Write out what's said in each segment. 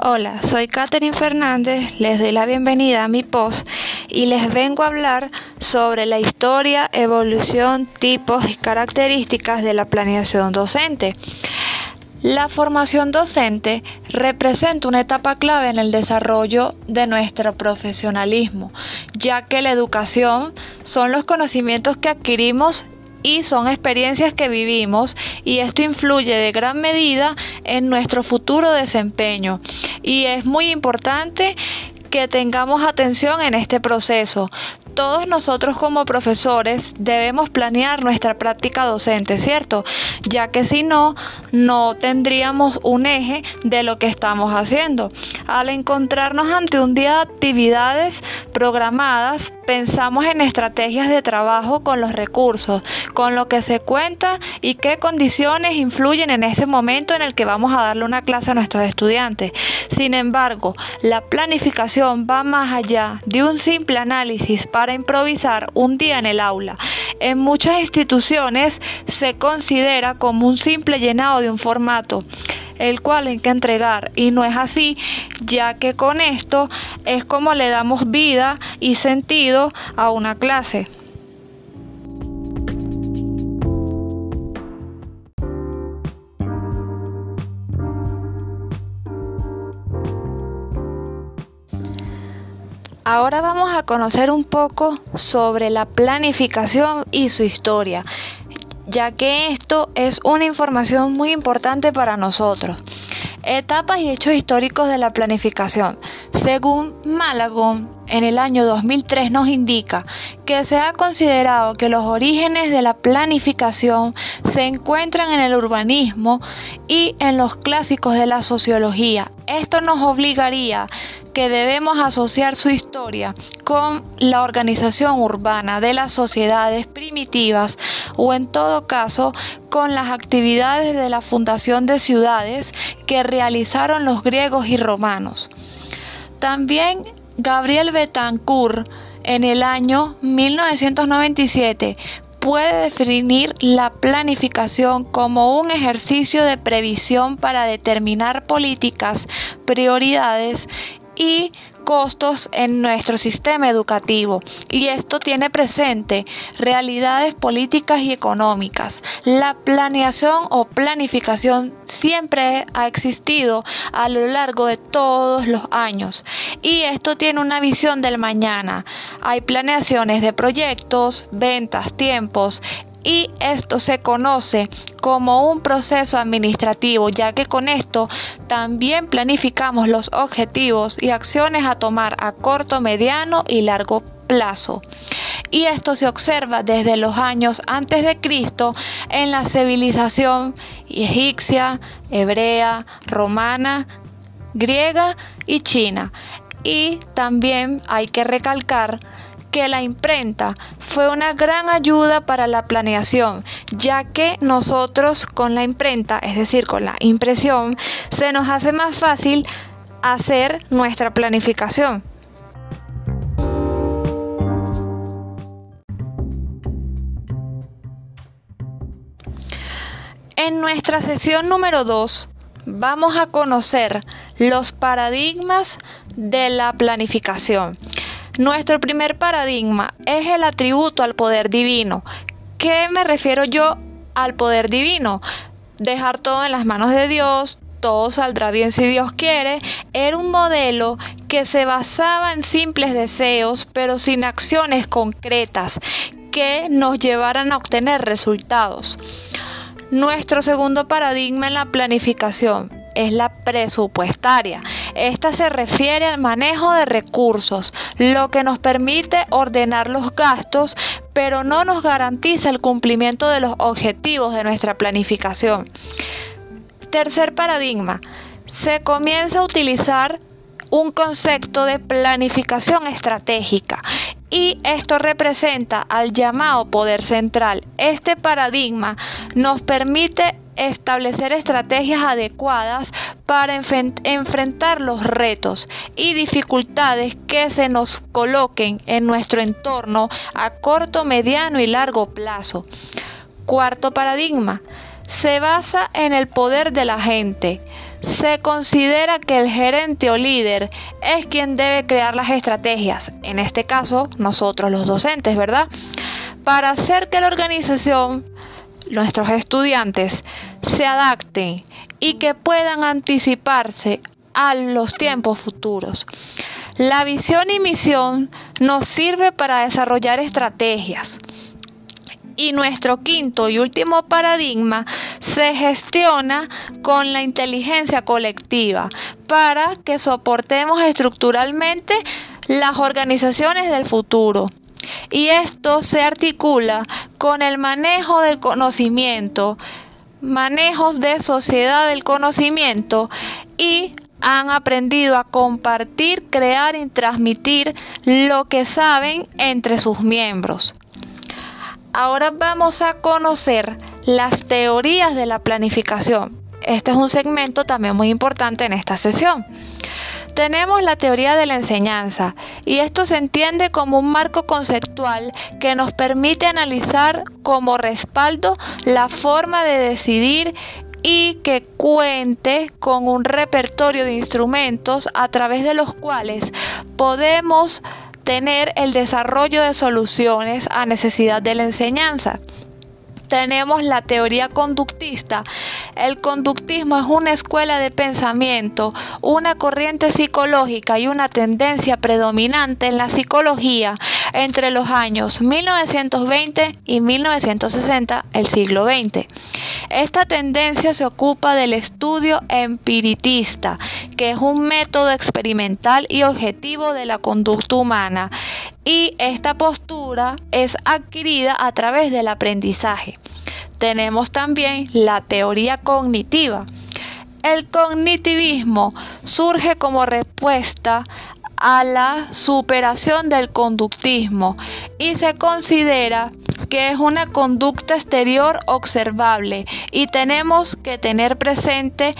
Hola, soy Katherine Fernández, les doy la bienvenida a mi post y les vengo a hablar sobre la historia, evolución, tipos y características de la planeación docente. La formación docente representa una etapa clave en el desarrollo de nuestro profesionalismo, ya que la educación son los conocimientos que adquirimos y son experiencias que vivimos y esto influye de gran medida en nuestro futuro desempeño y es muy importante que tengamos atención en este proceso. Todos nosotros como profesores debemos planear nuestra práctica docente, ¿cierto? Ya que si no, no tendríamos un eje de lo que estamos haciendo. Al encontrarnos ante un día de actividades programadas, pensamos en estrategias de trabajo con los recursos, con lo que se cuenta y qué condiciones influyen en ese momento en el que vamos a darle una clase a nuestros estudiantes. Sin embargo, la planificación va más allá de un simple análisis para improvisar un día en el aula. En muchas instituciones se considera como un simple llenado de un formato el cual hay que entregar y no es así, ya que con esto es como le damos vida y sentido a una clase. Ahora vamos a conocer un poco sobre la planificación y su historia ya que esto es una información muy importante para nosotros. Etapas y hechos históricos de la planificación. Según Malagón, en el año 2003 nos indica que se ha considerado que los orígenes de la planificación se encuentran en el urbanismo y en los clásicos de la sociología. Esto nos obligaría que debemos asociar su historia con la organización urbana de las sociedades primitivas o en todo caso con las actividades de la fundación de ciudades que realizaron los griegos y romanos. También Gabriel Betancourt en el año 1997 puede definir la planificación como un ejercicio de previsión para determinar políticas, prioridades y costos en nuestro sistema educativo y esto tiene presente realidades políticas y económicas. La planeación o planificación siempre ha existido a lo largo de todos los años y esto tiene una visión del mañana. Hay planeaciones de proyectos, ventas, tiempos, y esto se conoce como un proceso administrativo, ya que con esto también planificamos los objetivos y acciones a tomar a corto, mediano y largo plazo. Y esto se observa desde los años antes de Cristo en la civilización egipcia, hebrea, romana, griega y china. Y también hay que recalcar que la imprenta fue una gran ayuda para la planeación, ya que nosotros con la imprenta, es decir, con la impresión, se nos hace más fácil hacer nuestra planificación. En nuestra sesión número 2 vamos a conocer los paradigmas de la planificación. Nuestro primer paradigma es el atributo al poder divino. ¿Qué me refiero yo al poder divino? Dejar todo en las manos de Dios, todo saldrá bien si Dios quiere, era un modelo que se basaba en simples deseos, pero sin acciones concretas que nos llevaran a obtener resultados. Nuestro segundo paradigma en la planificación es la presupuestaria. Esta se refiere al manejo de recursos, lo que nos permite ordenar los gastos, pero no nos garantiza el cumplimiento de los objetivos de nuestra planificación. Tercer paradigma. Se comienza a utilizar un concepto de planificación estratégica y esto representa al llamado poder central. Este paradigma nos permite establecer estrategias adecuadas para enfrentar los retos y dificultades que se nos coloquen en nuestro entorno a corto, mediano y largo plazo. Cuarto paradigma. Se basa en el poder de la gente. se considera que el gerente o líder es quien debe crear las estrategias, en este caso nosotros los docentes, ¿verdad? Para hacer que la organización, nuestros estudiantes, se adapten y que puedan anticiparse a los tiempos futuros. La visión y misión nos sirve para desarrollar estrategias. Y nuestro quinto y último paradigma se gestiona con la inteligencia colectiva para que soportemos estructuralmente las organizaciones del futuro. Y esto se articula con el manejo del conocimiento, manejos de sociedad del conocimiento y han aprendido a compartir, crear y transmitir lo que saben entre sus miembros. Ahora vamos a conocer las teorías de la planificación. Este es un segmento también muy importante en esta sesión. Tenemos la teoría de la enseñanza y esto se entiende como un marco conceptual que nos permite analizar como respaldo la forma de decidir y que cuente con un repertorio de instrumentos a través de los cuales podemos tener el desarrollo de soluciones a necesidad de la enseñanza tenemos la teoría conductista. El conductismo es una escuela de pensamiento, una corriente psicológica y una tendencia predominante en la psicología entre los años 1920 y 1960, el siglo XX. Esta tendencia se ocupa del estudio empiritista, que es un método experimental y objetivo de la conducta humana, y esta postura es adquirida a través del aprendizaje. Tenemos también la teoría cognitiva. El cognitivismo surge como respuesta a la superación del conductismo y se considera que es una conducta exterior observable y tenemos que tener presente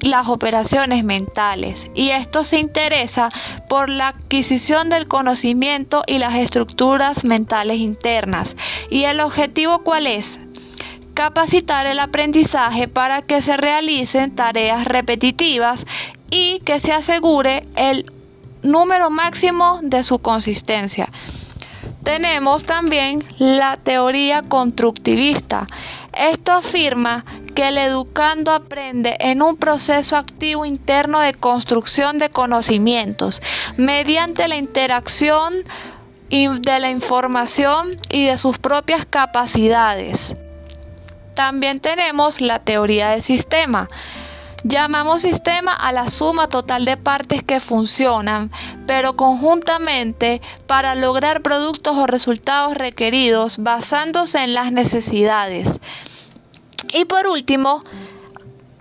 las operaciones mentales y esto se interesa por la adquisición del conocimiento y las estructuras mentales internas. ¿Y el objetivo cuál es? Capacitar el aprendizaje para que se realicen tareas repetitivas y que se asegure el número máximo de su consistencia. Tenemos también la teoría constructivista. Esto afirma que el educando aprende en un proceso activo interno de construcción de conocimientos mediante la interacción de la información y de sus propias capacidades. También tenemos la teoría del sistema. Llamamos sistema a la suma total de partes que funcionan, pero conjuntamente para lograr productos o resultados requeridos basándose en las necesidades. Y por último,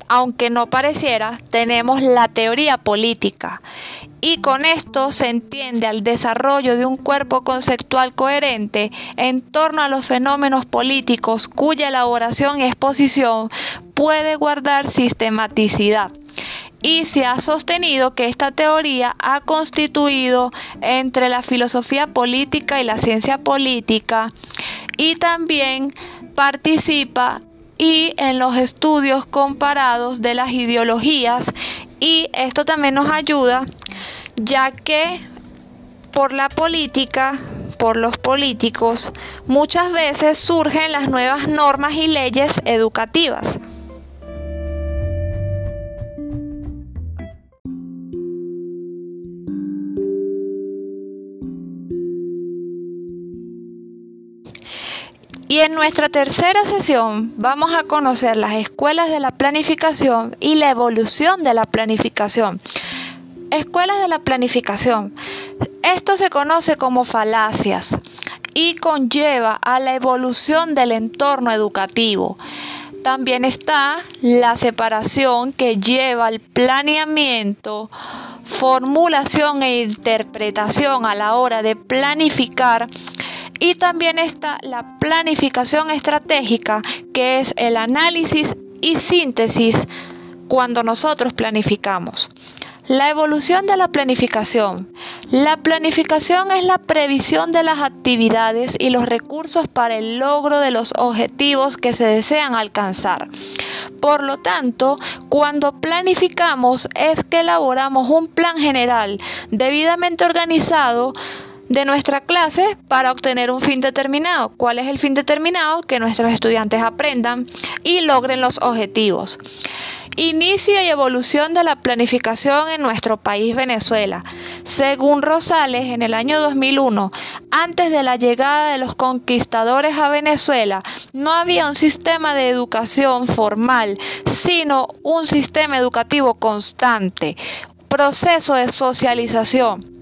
aunque no pareciera, tenemos la teoría política. Y con esto se entiende al desarrollo de un cuerpo conceptual coherente en torno a los fenómenos políticos cuya elaboración y exposición puede guardar sistematicidad. Y se ha sostenido que esta teoría ha constituido entre la filosofía política y la ciencia política y también participa y en los estudios comparados de las ideologías y esto también nos ayuda ya que por la política, por los políticos, muchas veces surgen las nuevas normas y leyes educativas. Y en nuestra tercera sesión vamos a conocer las escuelas de la planificación y la evolución de la planificación. Escuelas de la planificación. Esto se conoce como falacias y conlleva a la evolución del entorno educativo. También está la separación que lleva al planeamiento, formulación e interpretación a la hora de planificar y también está la planificación estratégica, que es el análisis y síntesis cuando nosotros planificamos. La evolución de la planificación. La planificación es la previsión de las actividades y los recursos para el logro de los objetivos que se desean alcanzar. Por lo tanto, cuando planificamos es que elaboramos un plan general debidamente organizado de nuestra clase para obtener un fin determinado. ¿Cuál es el fin determinado? Que nuestros estudiantes aprendan y logren los objetivos. Inicio y evolución de la planificación en nuestro país Venezuela. Según Rosales, en el año 2001, antes de la llegada de los conquistadores a Venezuela, no había un sistema de educación formal, sino un sistema educativo constante, proceso de socialización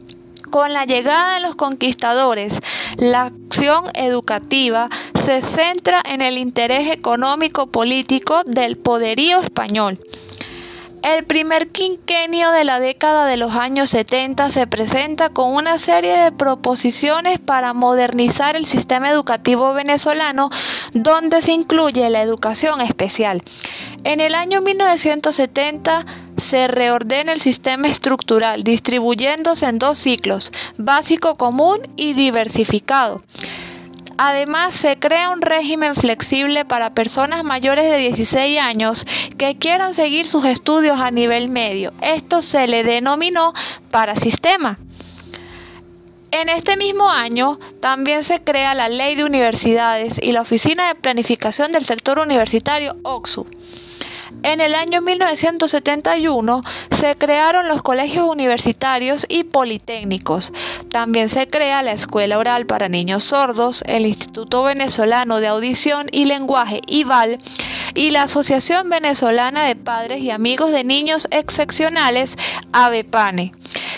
con la llegada de los conquistadores, la acción educativa se centra en el interés económico-político del poderío español. El primer quinquenio de la década de los años 70 se presenta con una serie de proposiciones para modernizar el sistema educativo venezolano, donde se incluye la educación especial. En el año 1970 se reordena el sistema estructural, distribuyéndose en dos ciclos, básico común y diversificado. Además, se crea un régimen flexible para personas mayores de 16 años que quieran seguir sus estudios a nivel medio. Esto se le denominó para sistema. En este mismo año también se crea la Ley de Universidades y la Oficina de Planificación del Sector Universitario OXU. En el año 1971 se crearon los colegios universitarios y politécnicos. También se crea la Escuela Oral para Niños Sordos, el Instituto Venezolano de Audición y Lenguaje IVAL y la Asociación Venezolana de Padres y Amigos de Niños Excepcionales ABEPANE.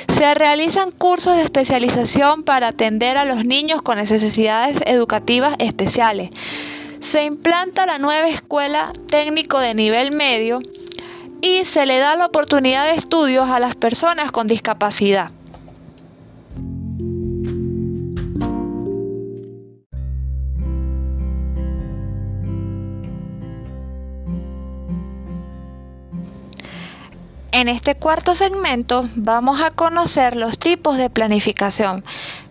Se realizan cursos de especialización para atender a los niños con necesidades educativas especiales se implanta la nueva escuela técnico de nivel medio y se le da la oportunidad de estudios a las personas con discapacidad. En este cuarto segmento vamos a conocer los tipos de planificación.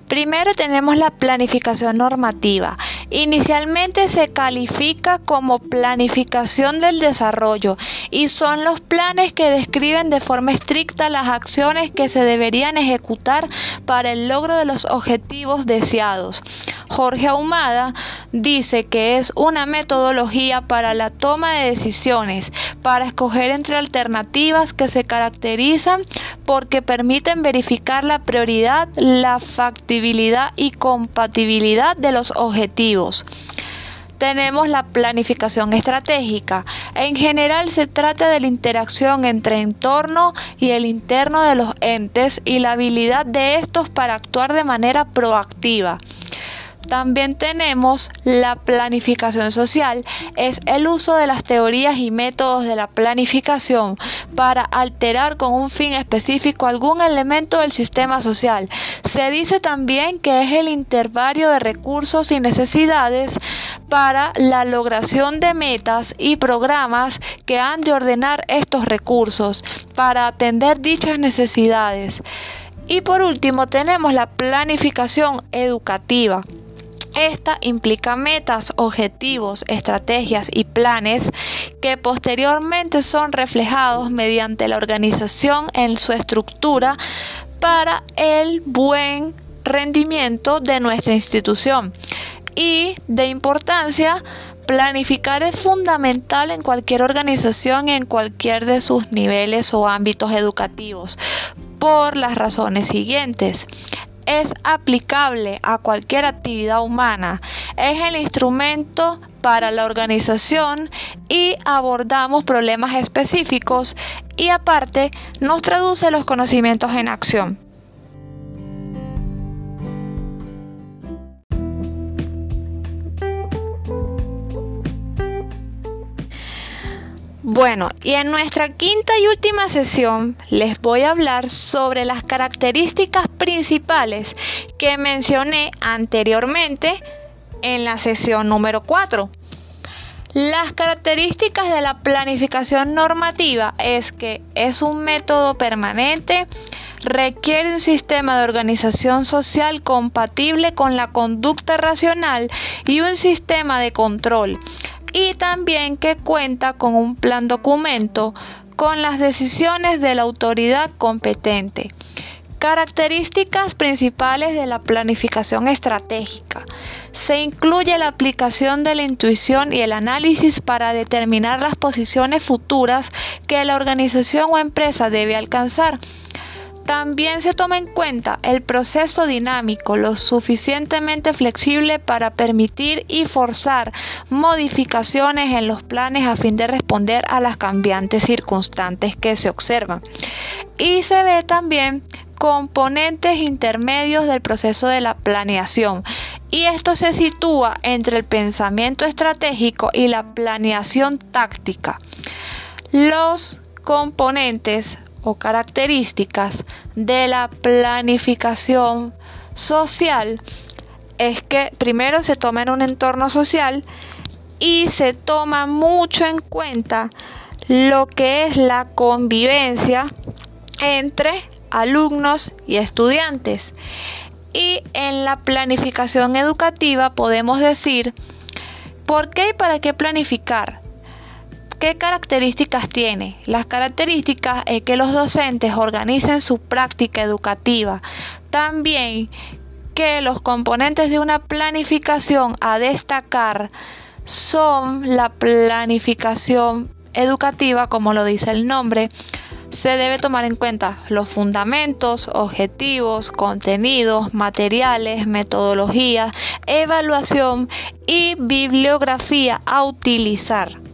Primero tenemos la planificación normativa. Inicialmente se califica como planificación del desarrollo y son los planes que describen de forma estricta las acciones que se deberían ejecutar para el logro de los objetivos deseados. Jorge Ahumada dice que es una metodología para la toma de decisiones, para escoger entre alternativas que se caracterizan porque permiten verificar la prioridad, la factibilidad y compatibilidad de los objetivos tenemos la planificación estratégica. En general se trata de la interacción entre entorno y el interno de los entes y la habilidad de estos para actuar de manera proactiva. También tenemos la planificación social, es el uso de las teorías y métodos de la planificación para alterar con un fin específico algún elemento del sistema social. Se dice también que es el intervario de recursos y necesidades para la logración de metas y programas que han de ordenar estos recursos para atender dichas necesidades. Y por último tenemos la planificación educativa. Esta implica metas, objetivos, estrategias y planes que posteriormente son reflejados mediante la organización en su estructura para el buen rendimiento de nuestra institución. Y de importancia, planificar es fundamental en cualquier organización y en cualquier de sus niveles o ámbitos educativos por las razones siguientes es aplicable a cualquier actividad humana. Es el instrumento para la organización y abordamos problemas específicos y aparte nos traduce los conocimientos en acción. Bueno, y en nuestra quinta y última sesión les voy a hablar sobre las características principales que mencioné anteriormente en la sesión número 4. Las características de la planificación normativa es que es un método permanente, requiere un sistema de organización social compatible con la conducta racional y un sistema de control y también que cuenta con un plan documento con las decisiones de la autoridad competente. Características principales de la planificación estratégica. Se incluye la aplicación de la intuición y el análisis para determinar las posiciones futuras que la organización o empresa debe alcanzar. También se toma en cuenta el proceso dinámico lo suficientemente flexible para permitir y forzar modificaciones en los planes a fin de responder a las cambiantes circunstancias que se observan. Y se ve también componentes intermedios del proceso de la planeación y esto se sitúa entre el pensamiento estratégico y la planeación táctica. Los componentes o características de la planificación social es que primero se toma en un entorno social y se toma mucho en cuenta lo que es la convivencia entre alumnos y estudiantes. Y en la planificación educativa podemos decir, ¿por qué y para qué planificar? ¿Qué características tiene? Las características es que los docentes organicen su práctica educativa. También que los componentes de una planificación a destacar son la planificación educativa, como lo dice el nombre, se debe tomar en cuenta los fundamentos, objetivos, contenidos, materiales, metodología, evaluación y bibliografía a utilizar.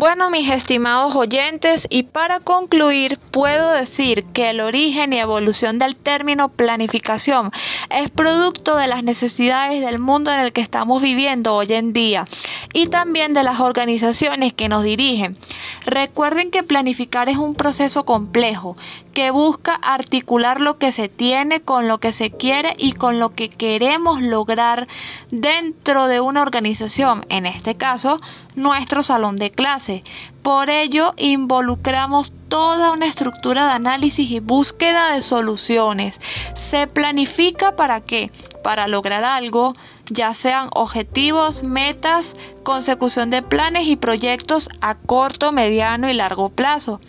Bueno, mis estimados oyentes, y para concluir, puedo decir que el origen y evolución del término planificación es producto de las necesidades del mundo en el que estamos viviendo hoy en día y también de las organizaciones que nos dirigen. Recuerden que planificar es un proceso complejo que busca articular lo que se tiene con lo que se quiere y con lo que queremos lograr dentro de una organización, en este caso, nuestro salón de clase. Por ello, involucramos toda una estructura de análisis y búsqueda de soluciones. Se planifica para qué? Para lograr algo, ya sean objetivos, metas, consecución de planes y proyectos a corto, mediano y largo plazo.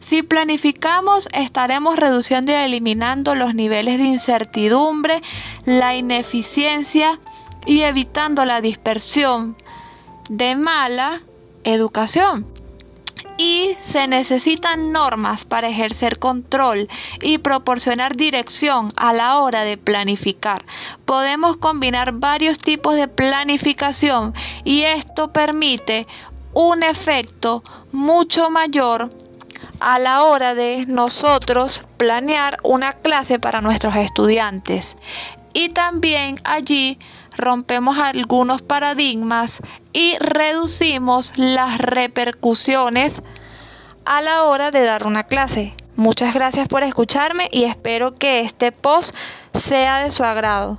Si planificamos, estaremos reduciendo y eliminando los niveles de incertidumbre, la ineficiencia y evitando la dispersión de mala educación. Y se necesitan normas para ejercer control y proporcionar dirección a la hora de planificar. Podemos combinar varios tipos de planificación y esto permite un efecto mucho mayor a la hora de nosotros planear una clase para nuestros estudiantes. Y también allí rompemos algunos paradigmas y reducimos las repercusiones a la hora de dar una clase. Muchas gracias por escucharme y espero que este post sea de su agrado.